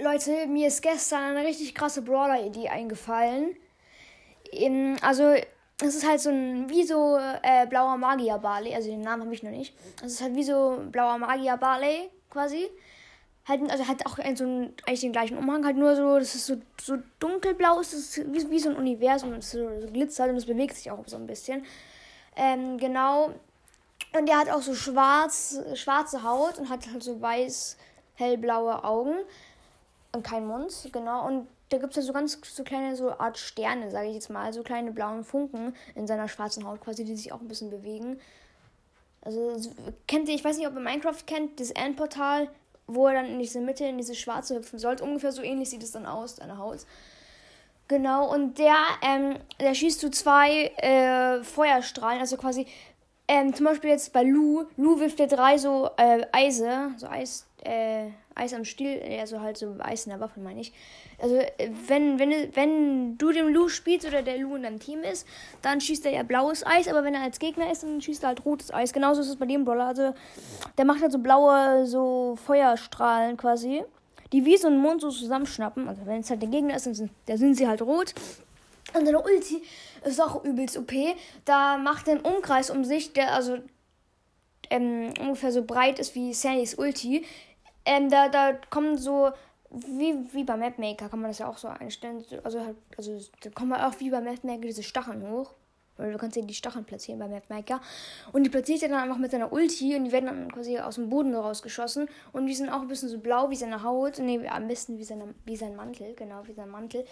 Leute, mir ist gestern eine richtig krasse Brawler-Idee eingefallen. In, also, es ist halt so ein, wie so äh, blauer Magier Barley. Also, den Namen habe ich noch nicht. Es ist halt wie so blauer Magier Barley quasi. Halt, also hat auch so einen, eigentlich den gleichen Umhang, halt nur so, das ist so, so dunkelblau, es ist wie, wie so ein Universum, es so, so glitzert und es bewegt sich auch so ein bisschen. Ähm, genau. Und der hat auch so schwarz, schwarze Haut und hat halt so weiß, hellblaue Augen und kein Mund, genau. Und da gibt es ja so ganz so kleine so Art Sterne, sage ich jetzt mal, so kleine blauen Funken in seiner schwarzen Haut quasi, die sich auch ein bisschen bewegen. Also kennt ihr, ich weiß nicht, ob ihr Minecraft kennt, das Endportal, wo er dann in diese Mitte, in diese schwarze hüpfen sollte. Ungefähr so ähnlich sieht es dann aus, deine Haut. Genau, und der, ähm, der schießt du zwei äh, Feuerstrahlen, also quasi, ähm, zum Beispiel jetzt bei Lu, Lu wirft dir drei so äh, Eise, so Eis, äh, Eis am Stiel, also halt so Eis in der Waffe, meine ich. Also, wenn, wenn, wenn du dem Lu spielst oder der Lu in deinem Team ist, dann schießt er ja blaues Eis, aber wenn er als Gegner ist, dann schießt er halt rotes Eis. Genauso ist es bei dem Brawler. Also, der macht halt so blaue, so Feuerstrahlen quasi, die wie so ein Mond so zusammenschnappen. Also, wenn es halt der Gegner ist, dann sind, dann sind sie halt rot. Und seine Ulti ist auch übelst OP. Da macht er einen Umkreis um sich, der also ähm, ungefähr so breit ist wie Sandys Ulti. Ähm, da, da kommen so, wie, wie bei Mapmaker kann man das ja auch so einstellen. Also, halt, also da kommen auch wie bei Mapmaker diese Stacheln hoch. Weil du kannst ja die Stacheln platzieren bei Mapmaker. Und die platziert er dann einfach mit seiner Ulti und die werden dann quasi aus dem Boden rausgeschossen. Und die sind auch ein bisschen so blau wie seine Haut. Nee, am besten wie, seine, wie sein Mantel. Genau, wie sein Mantel.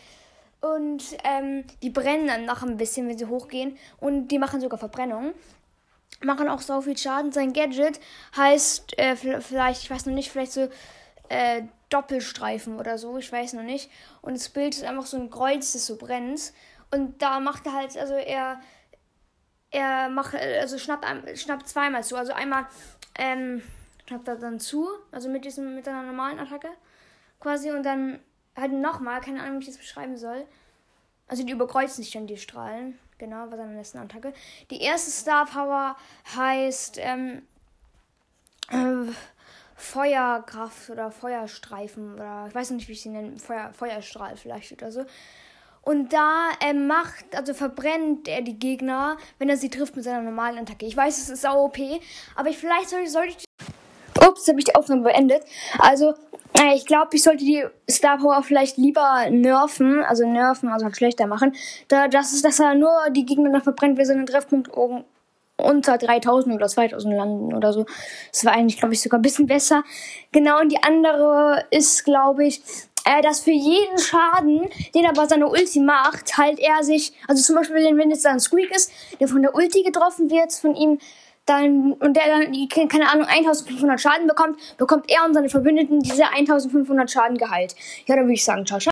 Und ähm, die brennen dann noch ein bisschen, wenn sie hochgehen. Und die machen sogar Verbrennung machen auch so viel Schaden. Sein Gadget heißt äh, vielleicht, ich weiß noch nicht, vielleicht so äh, Doppelstreifen oder so, ich weiß noch nicht. Und das Bild ist einfach so ein Kreuz, das so brennt. Und da macht er halt, also er, er macht, also schnappt, schnappt zweimal zu. Also einmal ähm, schnappt er dann zu, also mit diesem, mit einer normalen Attacke quasi. Und dann halt nochmal, keine Ahnung, wie ich das beschreiben soll. Also die überkreuzen sich dann die Strahlen. Genau, war seine letzten Attacke. Die erste Star Power heißt ähm, äh, Feuerkraft oder Feuerstreifen oder ich weiß nicht, wie ich sie nenne. Feuer, Feuerstrahl vielleicht oder so. Und da er ähm, macht, also verbrennt er die Gegner, wenn er sie trifft mit seiner normalen Attacke. Ich weiß, es ist auch OP, aber ich, vielleicht sollte, sollte ich. Ups, habe ich die Aufnahme beendet. Also, ich glaube, ich sollte die Star Power vielleicht lieber nerven, also nerven, also schlechter machen. Da, das ist, dass er nur die Gegner dann verbrennt, wenn sie einen Treffpunkt unter 3000 oder 2000 landen oder so. Das war eigentlich, glaube ich, sogar ein bisschen besser. Genau, und die andere ist, glaube ich, äh, dass für jeden Schaden, den er bei seiner Ulti macht, halt er sich, also zum Beispiel, wenn jetzt da ein Squeak ist, der von der Ulti getroffen wird, von ihm dann, und der dann, keine Ahnung, 1500 Schaden bekommt, bekommt er und seine Verbündeten diese 1500 Schaden geheilt. Ja, dann würde ich sagen, ciao, ciao.